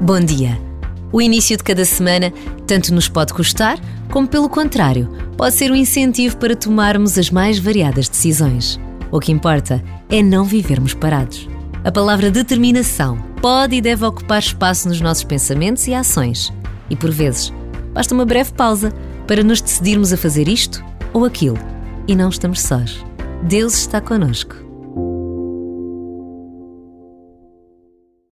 Bom dia! O início de cada semana tanto nos pode custar, como pelo contrário, pode ser um incentivo para tomarmos as mais variadas decisões. O que importa é não vivermos parados. A palavra determinação pode e deve ocupar espaço nos nossos pensamentos e ações. E por vezes, basta uma breve pausa para nos decidirmos a fazer isto ou aquilo. E não estamos sós. Deus está conosco.